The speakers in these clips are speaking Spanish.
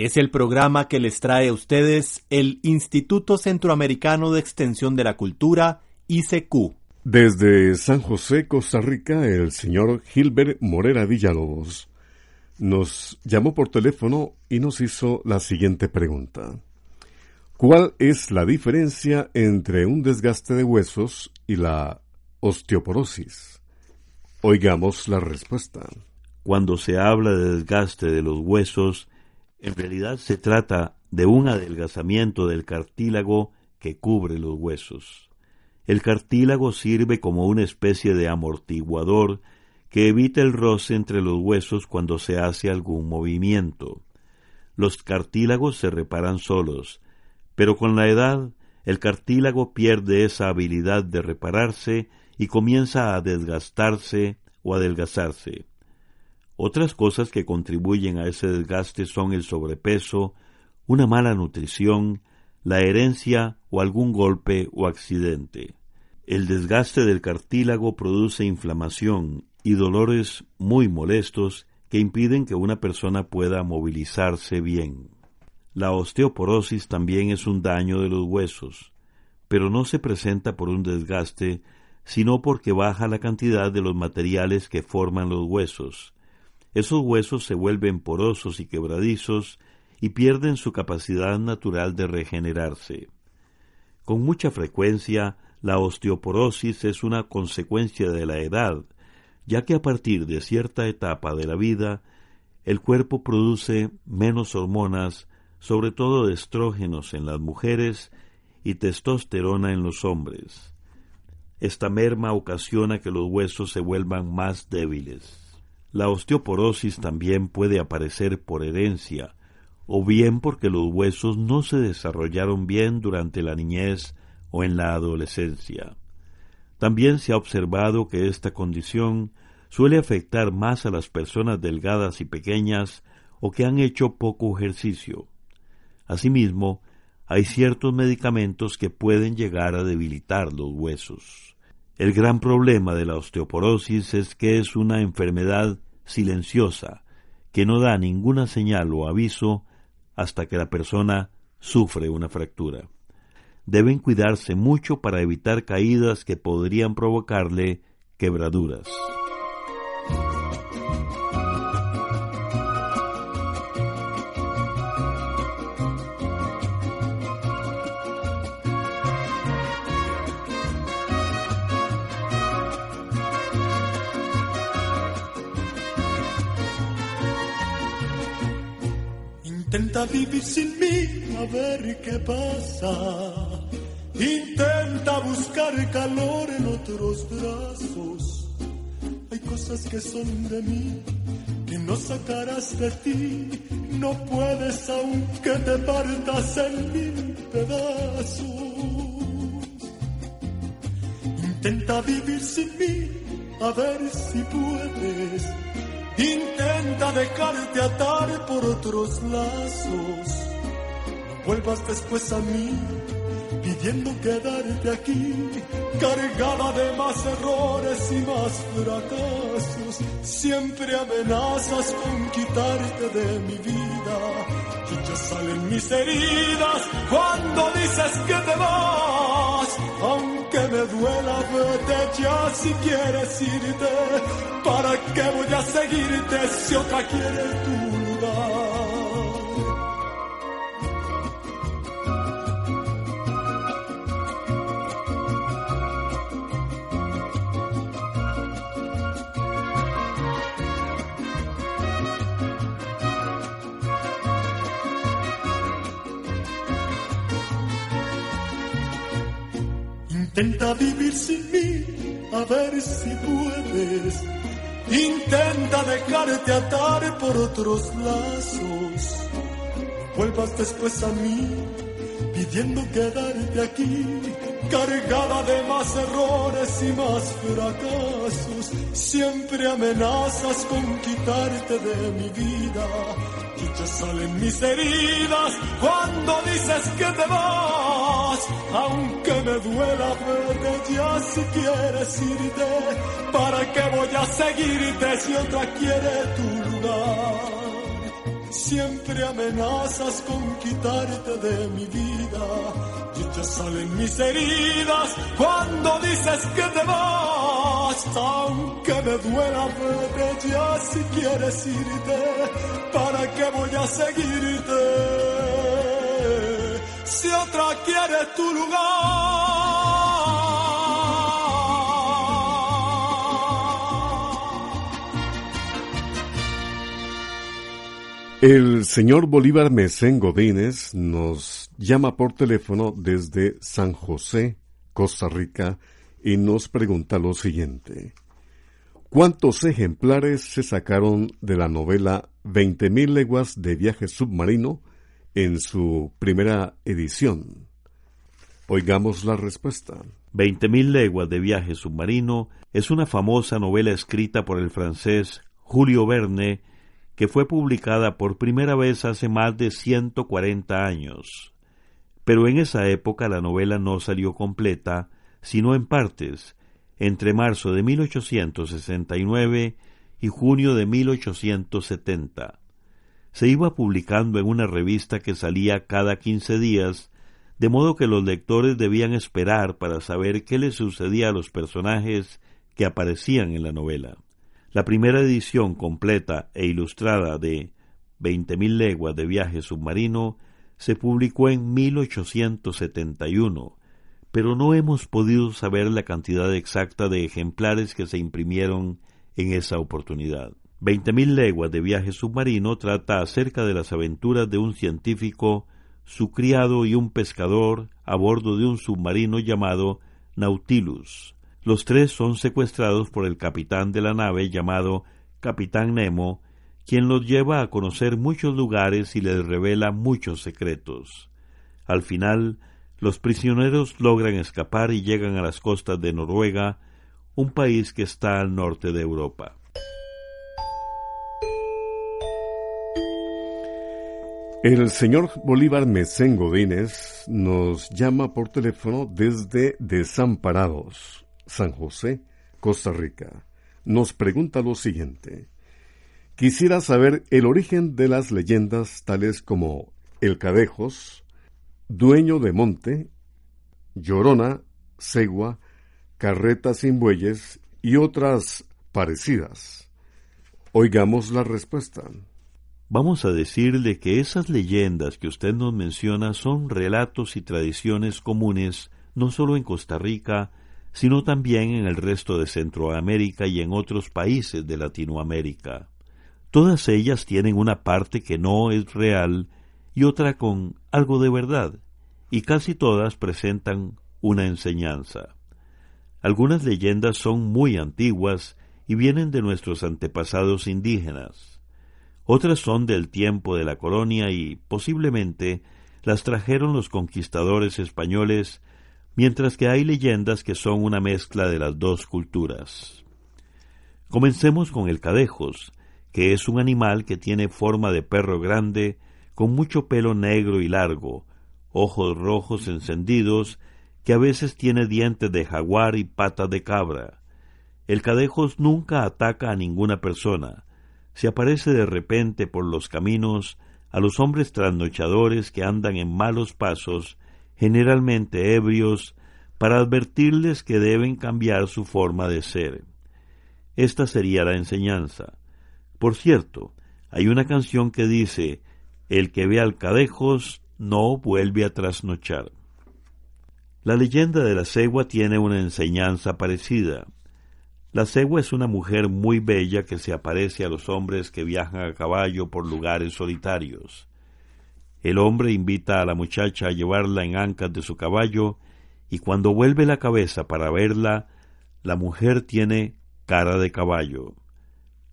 Es el programa que les trae a ustedes el Instituto Centroamericano de Extensión de la Cultura, ICQ. Desde San José, Costa Rica, el señor Gilbert Morera Villalobos nos llamó por teléfono y nos hizo la siguiente pregunta. ¿Cuál es la diferencia entre un desgaste de huesos y la osteoporosis? Oigamos la respuesta. Cuando se habla de desgaste de los huesos, en realidad se trata de un adelgazamiento del cartílago que cubre los huesos. El cartílago sirve como una especie de amortiguador que evita el roce entre los huesos cuando se hace algún movimiento. Los cartílagos se reparan solos, pero con la edad el cartílago pierde esa habilidad de repararse y comienza a desgastarse o adelgazarse. Otras cosas que contribuyen a ese desgaste son el sobrepeso, una mala nutrición, la herencia o algún golpe o accidente. El desgaste del cartílago produce inflamación y dolores muy molestos que impiden que una persona pueda movilizarse bien. La osteoporosis también es un daño de los huesos, pero no se presenta por un desgaste, sino porque baja la cantidad de los materiales que forman los huesos, esos huesos se vuelven porosos y quebradizos y pierden su capacidad natural de regenerarse. Con mucha frecuencia, la osteoporosis es una consecuencia de la edad, ya que a partir de cierta etapa de la vida, el cuerpo produce menos hormonas, sobre todo de estrógenos en las mujeres y testosterona en los hombres. Esta merma ocasiona que los huesos se vuelvan más débiles. La osteoporosis también puede aparecer por herencia, o bien porque los huesos no se desarrollaron bien durante la niñez o en la adolescencia. También se ha observado que esta condición suele afectar más a las personas delgadas y pequeñas o que han hecho poco ejercicio. Asimismo, hay ciertos medicamentos que pueden llegar a debilitar los huesos. El gran problema de la osteoporosis es que es una enfermedad silenciosa que no da ninguna señal o aviso hasta que la persona sufre una fractura. Deben cuidarse mucho para evitar caídas que podrían provocarle quebraduras. Intenta vivir sin mí, a ver qué pasa. Intenta buscar calor en otros brazos. Hay cosas que son de mí, que no sacarás de ti. No puedes aunque te partas en mil pedazos. Intenta vivir sin mí, a ver si puedes Intenta dejarte atar por otros lazos. No vuelvas después a mí pidiendo quedarte aquí, cargada de más errores y más fracasos. Siempre amenazas con quitarte de mi vida. Y ya salen mis heridas cuando dices que te vas aunque me duela verte ya si quieres irte, ¿para qué voy a seguirte si otra quiere tu lugar? Intenta vivir sin mí, a ver si puedes. Intenta dejarte atar por otros lazos. Vuelvas después a mí, pidiendo quedarte aquí, cargada de más errores y más fracasos. Siempre amenazas con quitarte de mi vida. Y ya salen mis heridas cuando dices que te vas. Aunque me duela verte ya si quieres irte. ¿Para qué voy a seguirte si otra quiere tu lugar? Siempre amenazas con quitarte de mi vida. Y ya salen mis heridas cuando dices que te vas. Aunque me duela verte ya si quieres irte. ¿Para qué voy a seguirte? Si otra quiere tu lugar. El señor Bolívar Mesén Godínez nos llama por teléfono desde San José, Costa Rica, y nos pregunta lo siguiente. ¿Cuántos ejemplares se sacaron de la novela Veinte mil leguas de viaje submarino en su primera edición? Oigamos la respuesta. Veinte mil leguas de viaje submarino es una famosa novela escrita por el francés Julio Verne que fue publicada por primera vez hace más de 140 años. Pero en esa época la novela no salió completa, sino en partes, entre marzo de 1869 y junio de 1870. Se iba publicando en una revista que salía cada quince días, de modo que los lectores debían esperar para saber qué le sucedía a los personajes que aparecían en la novela. La primera edición completa e ilustrada de Veinte mil leguas de viaje submarino se publicó en 1871, pero no hemos podido saber la cantidad exacta de ejemplares que se imprimieron en esa oportunidad. Veinte mil leguas de viaje submarino trata acerca de las aventuras de un científico, su criado y un pescador a bordo de un submarino llamado Nautilus. Los tres son secuestrados por el capitán de la nave llamado Capitán Nemo, quien los lleva a conocer muchos lugares y les revela muchos secretos. Al final, los prisioneros logran escapar y llegan a las costas de Noruega, un país que está al norte de Europa. El señor Bolívar Mesén Godínez nos llama por teléfono desde Desamparados, San José, Costa Rica. Nos pregunta lo siguiente. Quisiera saber el origen de las leyendas tales como El Cadejos, Dueño de Monte, Llorona, Segua, Carreta sin bueyes y otras parecidas. Oigamos la respuesta. Vamos a decirle que esas leyendas que usted nos menciona son relatos y tradiciones comunes no solo en Costa Rica, sino también en el resto de Centroamérica y en otros países de Latinoamérica. Todas ellas tienen una parte que no es real y otra con algo de verdad, y casi todas presentan una enseñanza. Algunas leyendas son muy antiguas y vienen de nuestros antepasados indígenas. Otras son del tiempo de la colonia y, posiblemente, las trajeron los conquistadores españoles, mientras que hay leyendas que son una mezcla de las dos culturas. Comencemos con el cadejos, que es un animal que tiene forma de perro grande, con mucho pelo negro y largo, ojos rojos encendidos, que a veces tiene dientes de jaguar y patas de cabra. El cadejos nunca ataca a ninguna persona, se aparece de repente por los caminos a los hombres trasnochadores que andan en malos pasos, generalmente ebrios, para advertirles que deben cambiar su forma de ser. Esta sería la enseñanza. Por cierto, hay una canción que dice, El que ve al cadejos no vuelve a trasnochar. La leyenda de la cegua tiene una enseñanza parecida. La cegua es una mujer muy bella que se aparece a los hombres que viajan a caballo por lugares solitarios. El hombre invita a la muchacha a llevarla en ancas de su caballo y cuando vuelve la cabeza para verla, la mujer tiene cara de caballo.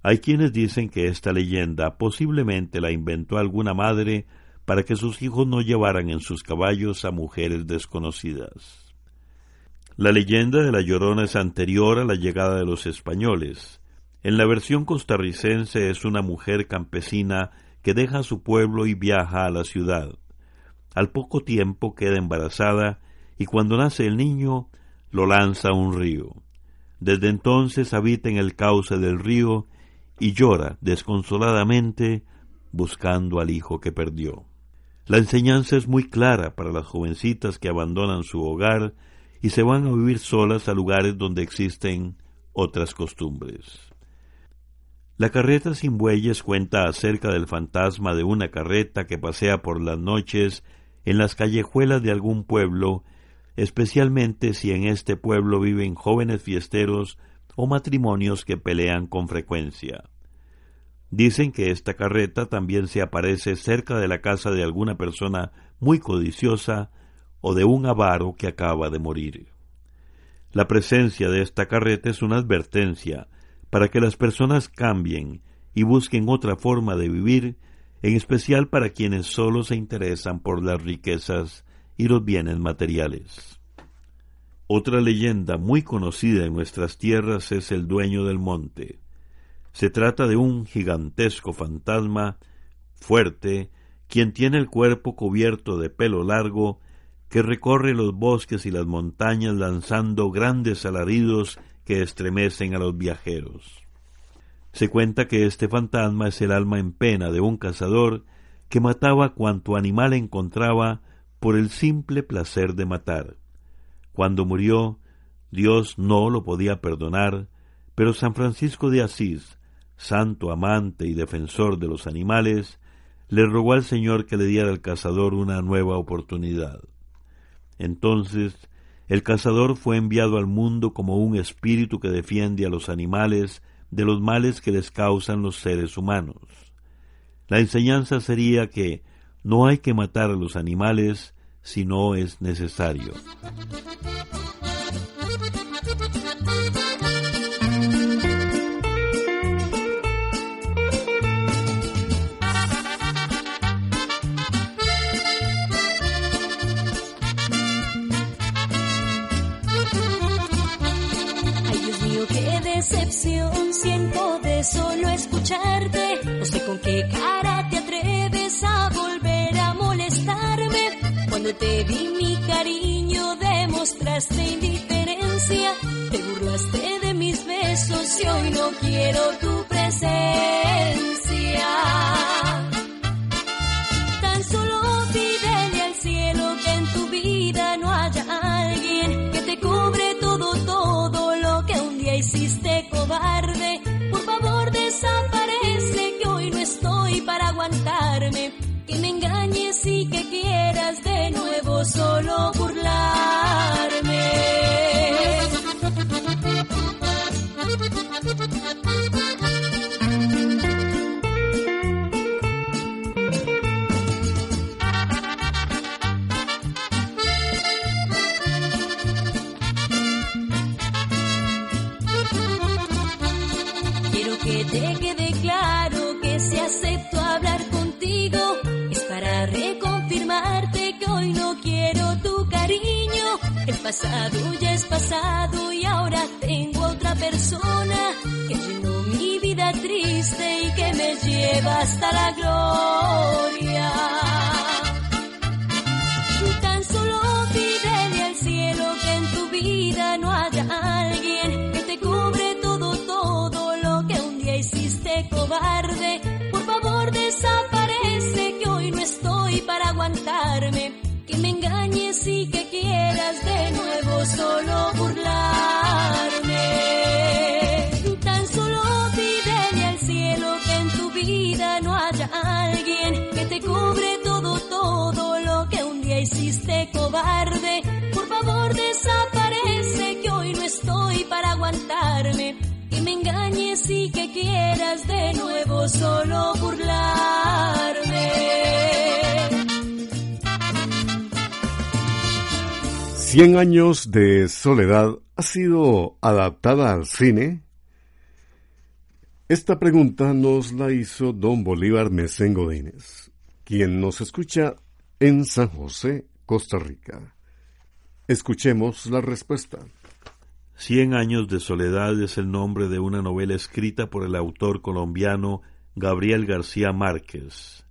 Hay quienes dicen que esta leyenda posiblemente la inventó alguna madre para que sus hijos no llevaran en sus caballos a mujeres desconocidas. La leyenda de la Llorona es anterior a la llegada de los españoles. En la versión costarricense es una mujer campesina que deja su pueblo y viaja a la ciudad. Al poco tiempo queda embarazada y cuando nace el niño lo lanza a un río. Desde entonces habita en el cauce del río y llora desconsoladamente buscando al hijo que perdió. La enseñanza es muy clara para las jovencitas que abandonan su hogar y se van a vivir solas a lugares donde existen otras costumbres. La carreta sin bueyes cuenta acerca del fantasma de una carreta que pasea por las noches en las callejuelas de algún pueblo, especialmente si en este pueblo viven jóvenes fiesteros o matrimonios que pelean con frecuencia. Dicen que esta carreta también se aparece cerca de la casa de alguna persona muy codiciosa o de un avaro que acaba de morir. La presencia de esta carreta es una advertencia para que las personas cambien y busquen otra forma de vivir, en especial para quienes solo se interesan por las riquezas y los bienes materiales. Otra leyenda muy conocida en nuestras tierras es el dueño del monte. Se trata de un gigantesco fantasma fuerte, quien tiene el cuerpo cubierto de pelo largo que recorre los bosques y las montañas lanzando grandes alaridos que estremecen a los viajeros. Se cuenta que este fantasma es el alma en pena de un cazador que mataba cuanto animal encontraba por el simple placer de matar. Cuando murió, Dios no lo podía perdonar, pero San Francisco de Asís, santo amante y defensor de los animales, le rogó al Señor que le diera al cazador una nueva oportunidad. Entonces el cazador fue enviado al mundo como un espíritu que defiende a los animales de los males que les causan los seres humanos. La enseñanza sería que no hay que matar a los animales si no es necesario. Siento de solo escucharte. No sé con qué cara te atreves a volver a molestarme. Cuando te di mi cariño demostraste indiferencia. Te burlaste de mis besos y hoy no quiero tu presencia. Nuevo solo pasado ya es pasado y ahora tengo otra persona que llenó mi vida triste y que me lleva hasta la gloria. Tan solo pídele al cielo que en tu vida no haya de nuevo solo burlarme. Tan solo pídele al cielo que en tu vida no haya alguien que te cubre todo, todo lo que un día hiciste cobarde. Por favor desaparece que hoy no estoy para aguantarme. Que me engañes y que quieras de nuevo solo burlarme. Cien años de soledad ha sido adaptada al cine. Esta pregunta nos la hizo don Bolívar Mesén Godínez, quien nos escucha en San José, Costa Rica. Escuchemos la respuesta. Cien años de soledad es el nombre de una novela escrita por el autor colombiano Gabriel García Márquez.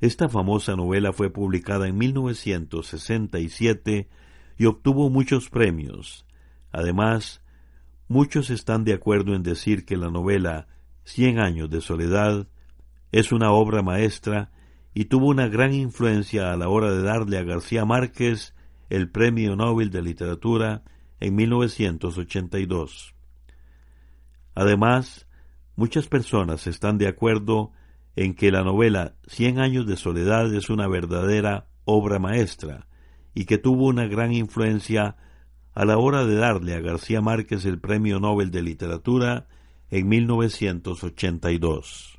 Esta famosa novela fue publicada en 1967 y obtuvo muchos premios. Además, muchos están de acuerdo en decir que la novela Cien años de soledad es una obra maestra y tuvo una gran influencia a la hora de darle a García Márquez el Premio Nobel de Literatura en 1982. Además, muchas personas están de acuerdo en que la novela Cien años de soledad es una verdadera obra maestra y que tuvo una gran influencia a la hora de darle a García Márquez el Premio Nobel de Literatura en 1982.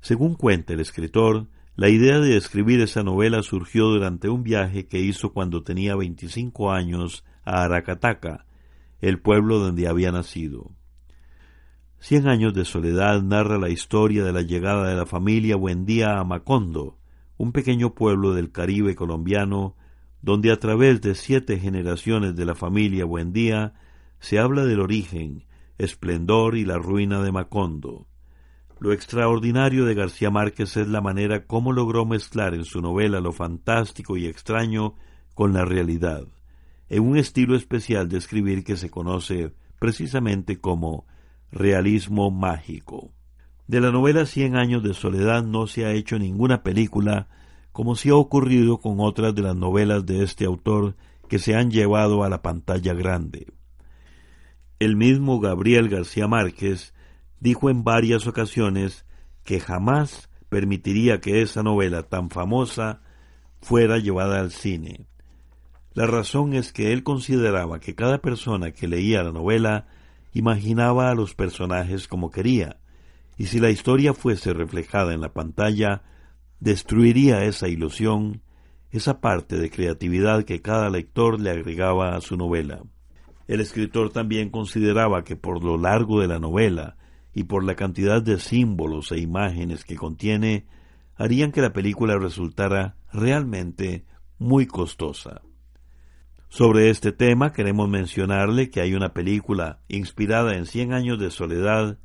Según cuenta el escritor, la idea de escribir esa novela surgió durante un viaje que hizo cuando tenía 25 años a Aracataca, el pueblo donde había nacido. Cien años de soledad narra la historia de la llegada de la familia Buendía a Macondo, un pequeño pueblo del Caribe colombiano, donde a través de siete generaciones de la familia Buendía se habla del origen, esplendor y la ruina de Macondo. Lo extraordinario de García Márquez es la manera como logró mezclar en su novela lo fantástico y extraño con la realidad en un estilo especial de escribir que se conoce precisamente como realismo mágico. De la novela Cien años de soledad no se ha hecho ninguna película, como si ha ocurrido con otras de las novelas de este autor que se han llevado a la pantalla grande. El mismo Gabriel García Márquez dijo en varias ocasiones que jamás permitiría que esa novela tan famosa fuera llevada al cine. La razón es que él consideraba que cada persona que leía la novela imaginaba a los personajes como quería, y si la historia fuese reflejada en la pantalla, destruiría esa ilusión, esa parte de creatividad que cada lector le agregaba a su novela. El escritor también consideraba que por lo largo de la novela y por la cantidad de símbolos e imágenes que contiene, harían que la película resultara realmente muy costosa. Sobre este tema queremos mencionarle que hay una película inspirada en Cien años de soledad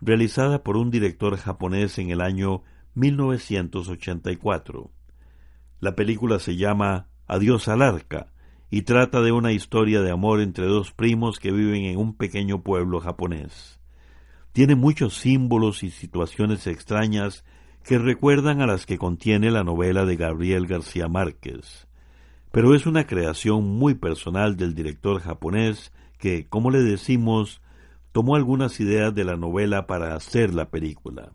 realizada por un director japonés en el año 1984. La película se llama Adiós al arca y trata de una historia de amor entre dos primos que viven en un pequeño pueblo japonés. Tiene muchos símbolos y situaciones extrañas que recuerdan a las que contiene la novela de Gabriel García Márquez pero es una creación muy personal del director japonés que, como le decimos, tomó algunas ideas de la novela para hacer la película.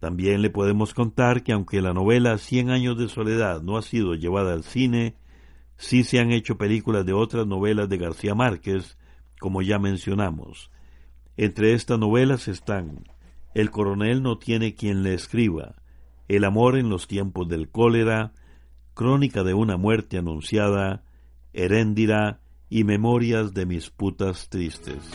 También le podemos contar que aunque la novela Cien años de soledad no ha sido llevada al cine, sí se han hecho películas de otras novelas de García Márquez, como ya mencionamos. Entre estas novelas están El coronel no tiene quien le escriba, El amor en los tiempos del cólera, Crónica de una muerte anunciada, Heréndira y Memorias de mis putas tristes.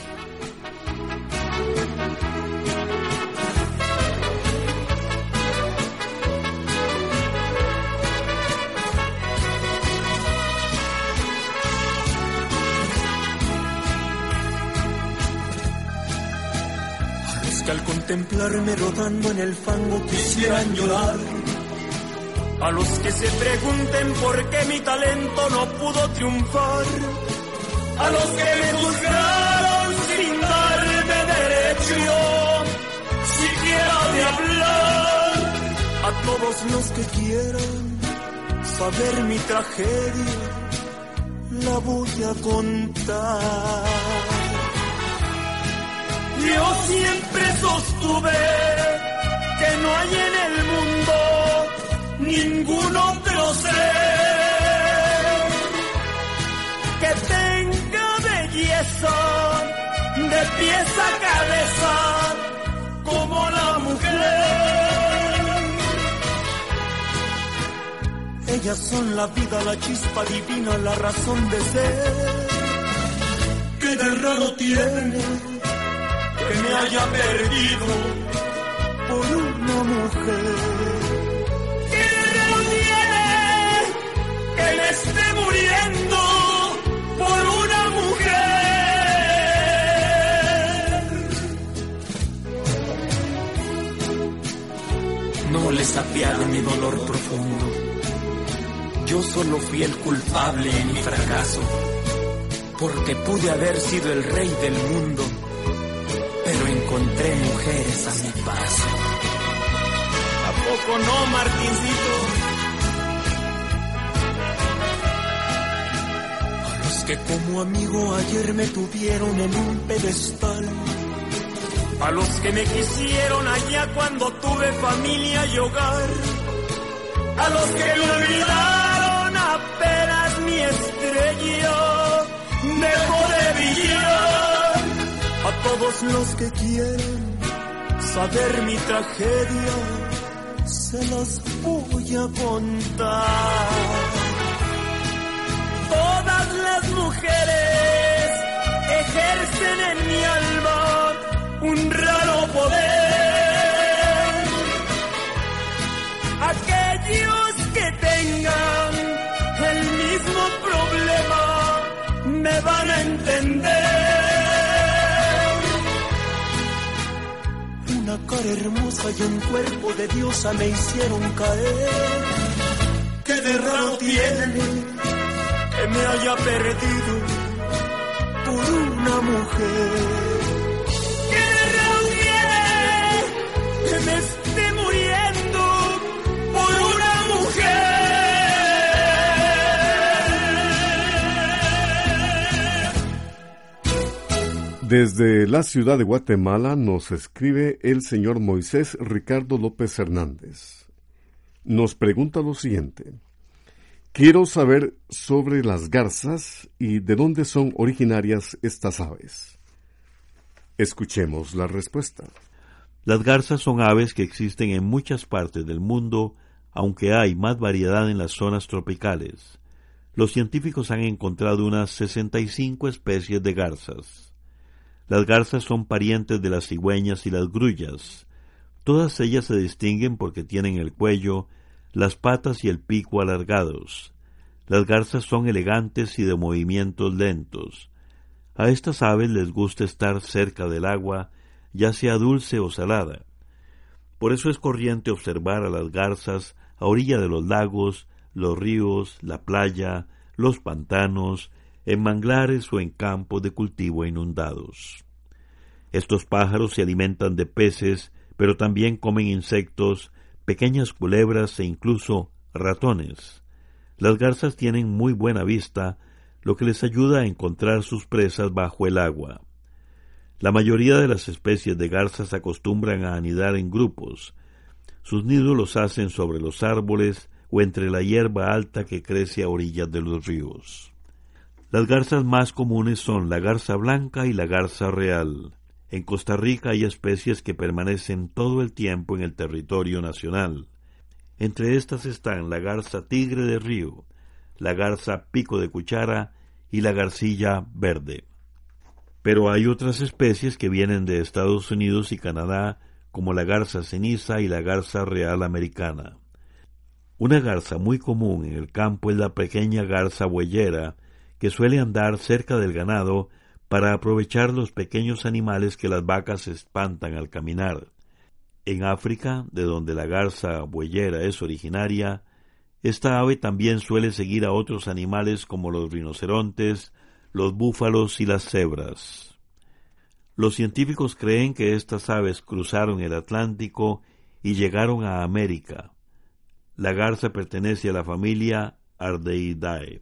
Que al contemplarme rodando en el fango quisieran llorar a los que se pregunten por qué mi talento no pudo triunfar. A los que me juzgaron sin darme derecho siquiera de hablar. A todos los que quieran saber mi tragedia, la voy a contar. Yo siempre sostuve que no hay en el mundo ningún otro ser que tenga belleza de pies a cabeza como la mujer. Ellas son la vida, la chispa divina, la razón de ser. Que de raro tiene que me haya perdido por una mujer. Tiene que me esté muriendo por una mujer. No les apiade mi dolor profundo. Yo solo fui el culpable en mi fracaso, porque pude haber sido el rey del mundo, encontré mujeres a mi paso. ¿A poco no, Martincito? A los que como amigo ayer me tuvieron en un pedestal. A los que me quisieron allá cuando tuve familia y hogar. A los que me olvidaron apenas mi estrella dejó de brillar. Todos los que quieren saber mi tragedia, se las voy a contar. Todas las mujeres ejercen en mi alma un raro hermosa y un cuerpo de diosa me hicieron caer. Que de raro tiene que me haya perdido por una mujer. Desde la ciudad de Guatemala nos escribe el señor Moisés Ricardo López Hernández. Nos pregunta lo siguiente. Quiero saber sobre las garzas y de dónde son originarias estas aves. Escuchemos la respuesta. Las garzas son aves que existen en muchas partes del mundo, aunque hay más variedad en las zonas tropicales. Los científicos han encontrado unas 65 especies de garzas. Las garzas son parientes de las cigüeñas y las grullas. Todas ellas se distinguen porque tienen el cuello, las patas y el pico alargados. Las garzas son elegantes y de movimientos lentos. A estas aves les gusta estar cerca del agua, ya sea dulce o salada. Por eso es corriente observar a las garzas a orilla de los lagos, los ríos, la playa, los pantanos, en manglares o en campos de cultivo inundados. Estos pájaros se alimentan de peces, pero también comen insectos, pequeñas culebras e incluso ratones. Las garzas tienen muy buena vista, lo que les ayuda a encontrar sus presas bajo el agua. La mayoría de las especies de garzas acostumbran a anidar en grupos. Sus nidos los hacen sobre los árboles o entre la hierba alta que crece a orillas de los ríos. Las garzas más comunes son la garza blanca y la garza real. En Costa Rica hay especies que permanecen todo el tiempo en el territorio nacional. Entre estas están la garza tigre de río, la garza pico de cuchara y la garcilla verde. Pero hay otras especies que vienen de Estados Unidos y Canadá, como la garza ceniza y la garza real americana. Una garza muy común en el campo es la pequeña garza bueyera, que suele andar cerca del ganado para aprovechar los pequeños animales que las vacas espantan al caminar. En África, de donde la garza bueyera es originaria, esta ave también suele seguir a otros animales como los rinocerontes, los búfalos y las cebras. Los científicos creen que estas aves cruzaron el Atlántico y llegaron a América. La garza pertenece a la familia Ardeidae.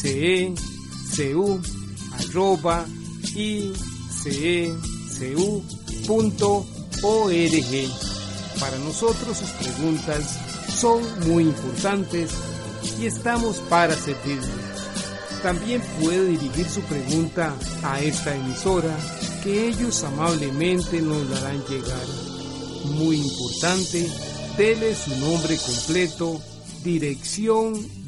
c e u arroba org Para nosotros sus preguntas son muy importantes y estamos para servirle. También puede dirigir su pregunta a esta emisora que ellos amablemente nos la harán llegar. Muy importante, dele su nombre completo, dirección